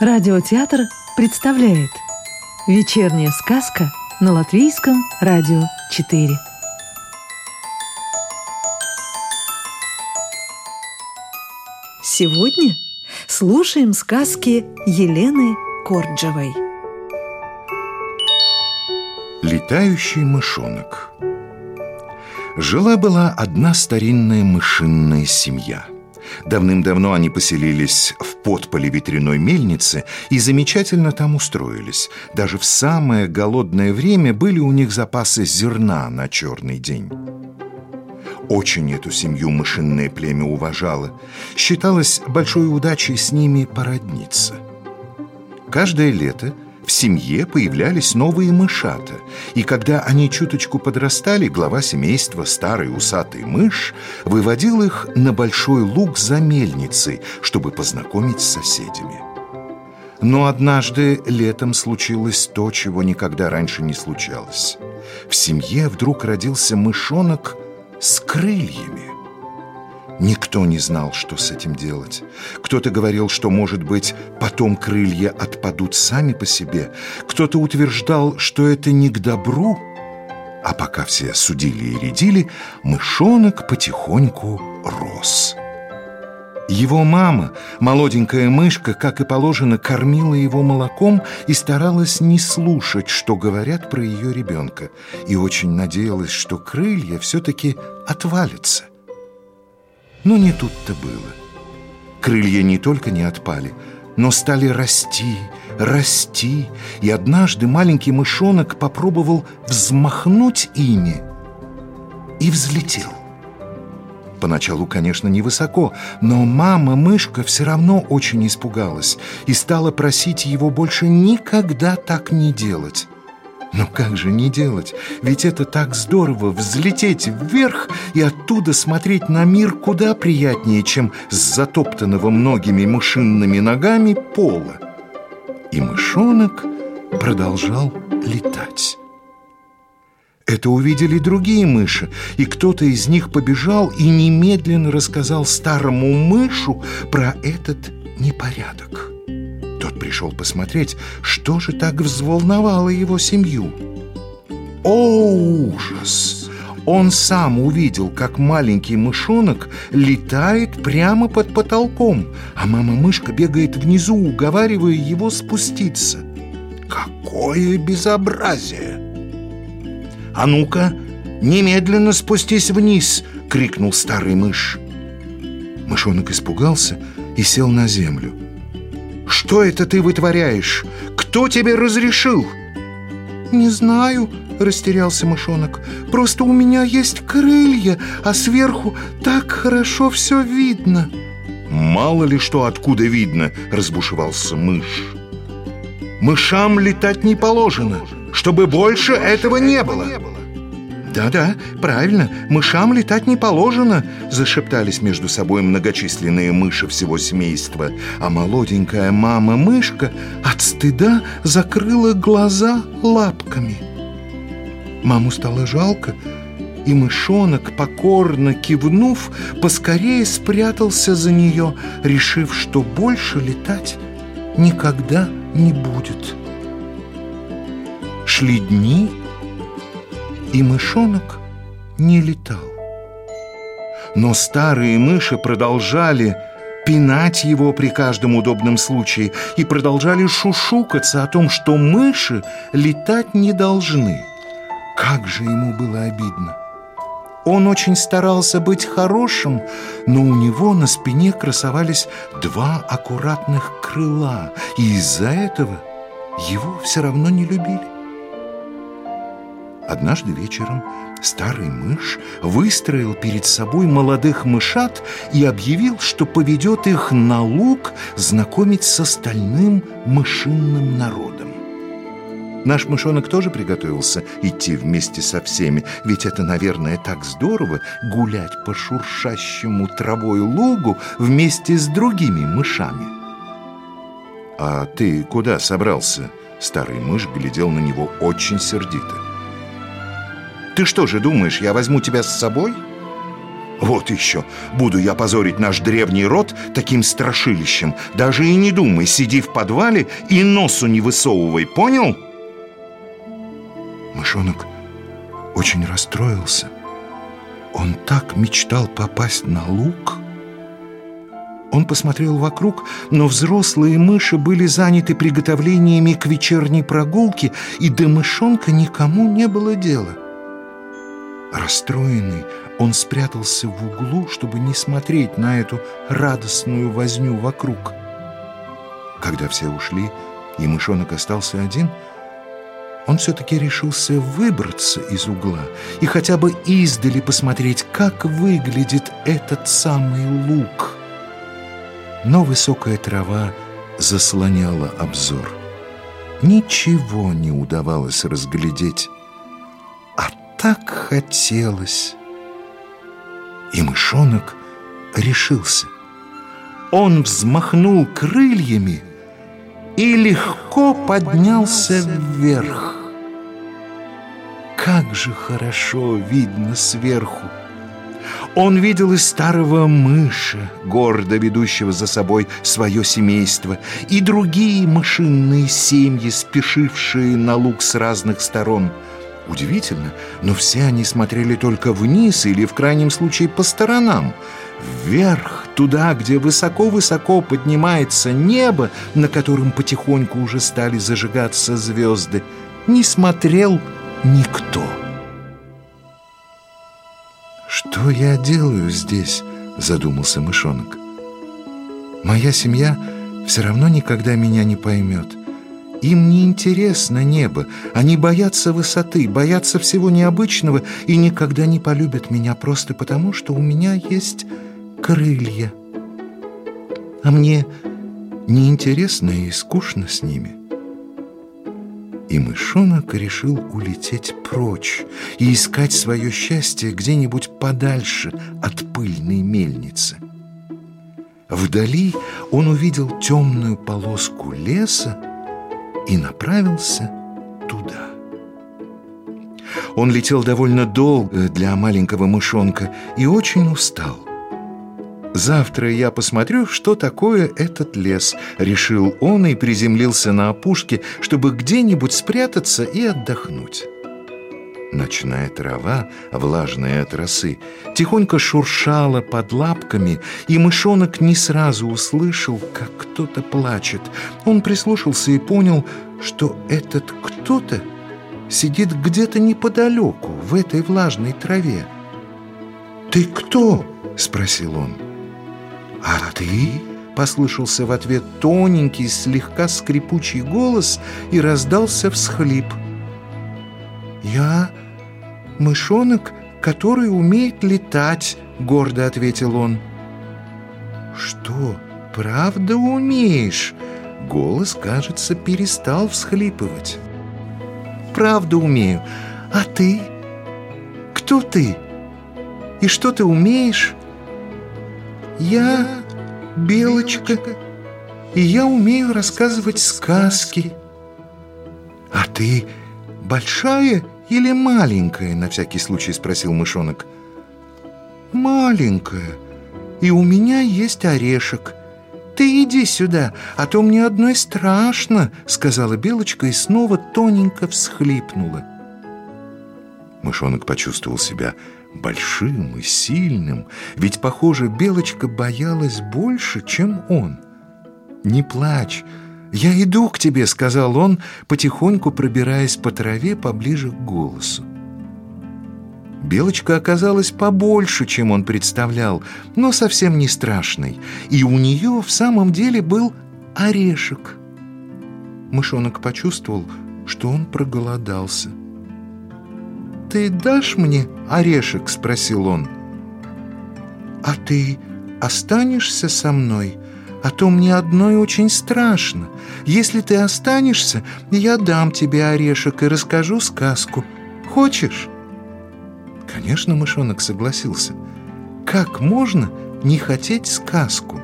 Радиотеатр представляет Вечерняя сказка на Латвийском радио 4 Сегодня слушаем сказки Елены Корджевой. Летающий мышонок. Жила-была одна старинная мышинная семья – Давным-давно они поселились в подполе ветряной мельницы и замечательно там устроились. Даже в самое голодное время были у них запасы зерна на черный день. Очень эту семью мышиное племя уважало. Считалось большой удачей с ними породниться. Каждое лето – в семье появлялись новые мышата, и когда они чуточку подрастали, глава семейства, старый усатый мышь, выводил их на большой луг за мельницей, чтобы познакомить с соседями. Но однажды летом случилось то, чего никогда раньше не случалось. В семье вдруг родился мышонок с крыльями. Никто не знал, что с этим делать. Кто-то говорил, что, может быть, потом крылья отпадут сами по себе. Кто-то утверждал, что это не к добру. А пока все судили и рядили, мышонок потихоньку рос. Его мама, молоденькая мышка, как и положено, кормила его молоком и старалась не слушать, что говорят про ее ребенка, и очень надеялась, что крылья все-таки отвалятся – но не тут-то было. Крылья не только не отпали, но стали расти, расти, и однажды маленький мышонок попробовал взмахнуть ими и взлетел. Поначалу, конечно, невысоко, но мама-мышка все равно очень испугалась и стала просить его больше никогда так не делать. Но как же не делать? Ведь это так здорово взлететь вверх и оттуда смотреть на мир куда приятнее, чем с затоптанного многими мышинными ногами пола. И мышонок продолжал летать. Это увидели другие мыши, и кто-то из них побежал и немедленно рассказал старому мышу про этот непорядок пришел посмотреть, что же так взволновало его семью. О, ужас! Он сам увидел, как маленький мышонок летает прямо под потолком, а мама-мышка бегает внизу, уговаривая его спуститься. Какое безобразие! «А ну-ка, немедленно спустись вниз!» — крикнул старый мышь. Мышонок испугался и сел на землю. Что это ты вытворяешь? Кто тебе разрешил?» «Не знаю», — растерялся мышонок. «Просто у меня есть крылья, а сверху так хорошо все видно». «Мало ли что откуда видно», — разбушевался мышь. «Мышам летать не положено, чтобы больше этого не было». «Да-да, правильно, мышам летать не положено», — зашептались между собой многочисленные мыши всего семейства, а молоденькая мама-мышка от стыда закрыла глаза лапками. Маму стало жалко, и мышонок, покорно кивнув, поскорее спрятался за нее, решив, что больше летать никогда не будет. Шли дни, и мышонок не летал. Но старые мыши продолжали пинать его при каждом удобном случае и продолжали шушукаться о том, что мыши летать не должны. Как же ему было обидно! Он очень старался быть хорошим, но у него на спине красовались два аккуратных крыла, и из-за этого его все равно не любили. Однажды вечером старый мышь выстроил перед собой молодых мышат и объявил, что поведет их на луг знакомить с остальным мышинным народом. Наш мышонок тоже приготовился идти вместе со всеми, ведь это, наверное, так здорово гулять по шуршащему травой лугу вместе с другими мышами. «А ты куда собрался?» Старый мышь глядел на него очень сердито. Ты что же думаешь, я возьму тебя с собой? Вот еще, буду я позорить наш древний род таким страшилищем. Даже и не думай, сиди в подвале и носу не высовывай, понял? Мышонок очень расстроился. Он так мечтал попасть на луг. Он посмотрел вокруг, но взрослые мыши были заняты приготовлениями к вечерней прогулке, и до мышонка никому не было дела. Расстроенный, он спрятался в углу, чтобы не смотреть на эту радостную возню вокруг. Когда все ушли, и мышонок остался один, он все-таки решился выбраться из угла и хотя бы издали посмотреть, как выглядит этот самый лук. Но высокая трава заслоняла обзор. Ничего не удавалось разглядеть, так хотелось и мышонок решился. Он взмахнул крыльями и легко поднялся вверх. Как же хорошо видно сверху! Он видел и старого мыша, гордо ведущего за собой свое семейство, и другие мышиные семьи, спешившие на луг с разных сторон – Удивительно, но все они смотрели только вниз или, в крайнем случае, по сторонам. Вверх, туда, где высоко-высоко поднимается небо, на котором потихоньку уже стали зажигаться звезды, не смотрел никто. «Что я делаю здесь?» — задумался мышонок. «Моя семья все равно никогда меня не поймет». Им не интересно небо, они боятся высоты, боятся всего необычного и никогда не полюбят меня просто потому, что у меня есть крылья. А мне неинтересно и скучно с ними. И мышонок решил улететь прочь и искать свое счастье где-нибудь подальше от пыльной мельницы. Вдали он увидел темную полоску леса, и направился туда. Он летел довольно долго для маленького мышонка и очень устал. «Завтра я посмотрю, что такое этот лес», — решил он и приземлился на опушке, чтобы где-нибудь спрятаться и отдохнуть. Ночная трава, влажная от росы, тихонько шуршала под лапками, и мышонок не сразу услышал, как кто-то плачет. Он прислушался и понял, что этот кто-то сидит где-то неподалеку, в этой влажной траве. «Ты кто?» — спросил он. «А ты?» — послышался в ответ тоненький, слегка скрипучий голос и раздался всхлип. «Я мышонок, который умеет летать», — гордо ответил он. «Что, правда умеешь?» Голос, кажется, перестал всхлипывать. «Правда умею. А ты? Кто ты? И что ты умеешь?» «Я Белочка, и я умею рассказывать сказки». «А ты большая или маленькая?» — на всякий случай спросил мышонок. «Маленькая, и у меня есть орешек. Ты иди сюда, а то мне одной страшно», — сказала Белочка и снова тоненько всхлипнула. Мышонок почувствовал себя большим и сильным, ведь, похоже, Белочка боялась больше, чем он. «Не плачь, «Я иду к тебе», — сказал он, потихоньку пробираясь по траве поближе к голосу. Белочка оказалась побольше, чем он представлял, но совсем не страшной, и у нее в самом деле был орешек. Мышонок почувствовал, что он проголодался. «Ты дашь мне орешек?» — спросил он. «А ты останешься со мной?» А то мне одной очень страшно. Если ты останешься, я дам тебе орешек и расскажу сказку. Хочешь?» Конечно, мышонок согласился. Как можно не хотеть сказку?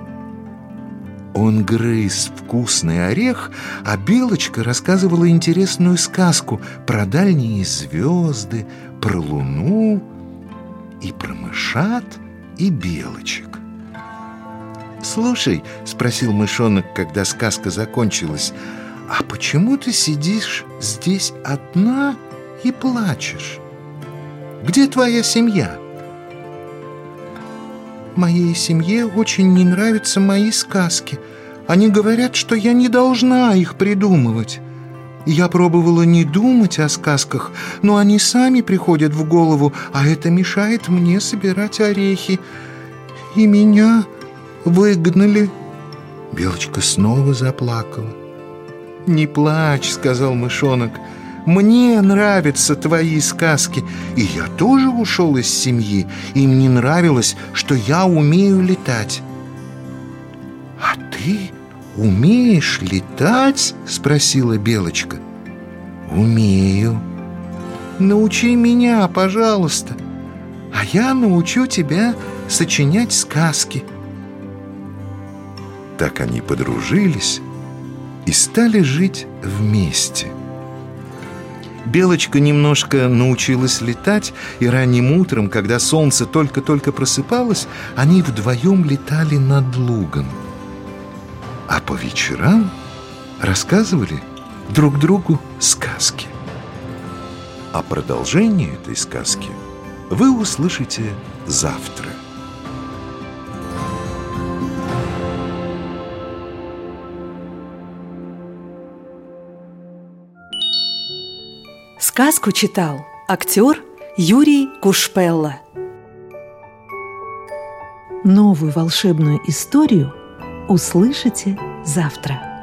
Он грыз вкусный орех, а Белочка рассказывала интересную сказку про дальние звезды, про луну и про мышат, и белочек. «Слушай», — спросил мышонок, когда сказка закончилась, «а почему ты сидишь здесь одна и плачешь? Где твоя семья?» «Моей семье очень не нравятся мои сказки. Они говорят, что я не должна их придумывать». Я пробовала не думать о сказках, но они сами приходят в голову, а это мешает мне собирать орехи. И меня выгнали. Белочка снова заплакала. «Не плачь», — сказал мышонок. «Мне нравятся твои сказки, и я тоже ушел из семьи. Им не нравилось, что я умею летать». «А ты умеешь летать?» — спросила Белочка. «Умею». «Научи меня, пожалуйста, а я научу тебя сочинять сказки». Так они подружились и стали жить вместе. Белочка немножко научилась летать, и ранним утром, когда солнце только-только просыпалось, они вдвоем летали над лугом. А по вечерам рассказывали друг другу сказки. А продолжение этой сказки вы услышите завтра. Сказку читал актер Юрий Кушпелла. Новую волшебную историю услышите завтра.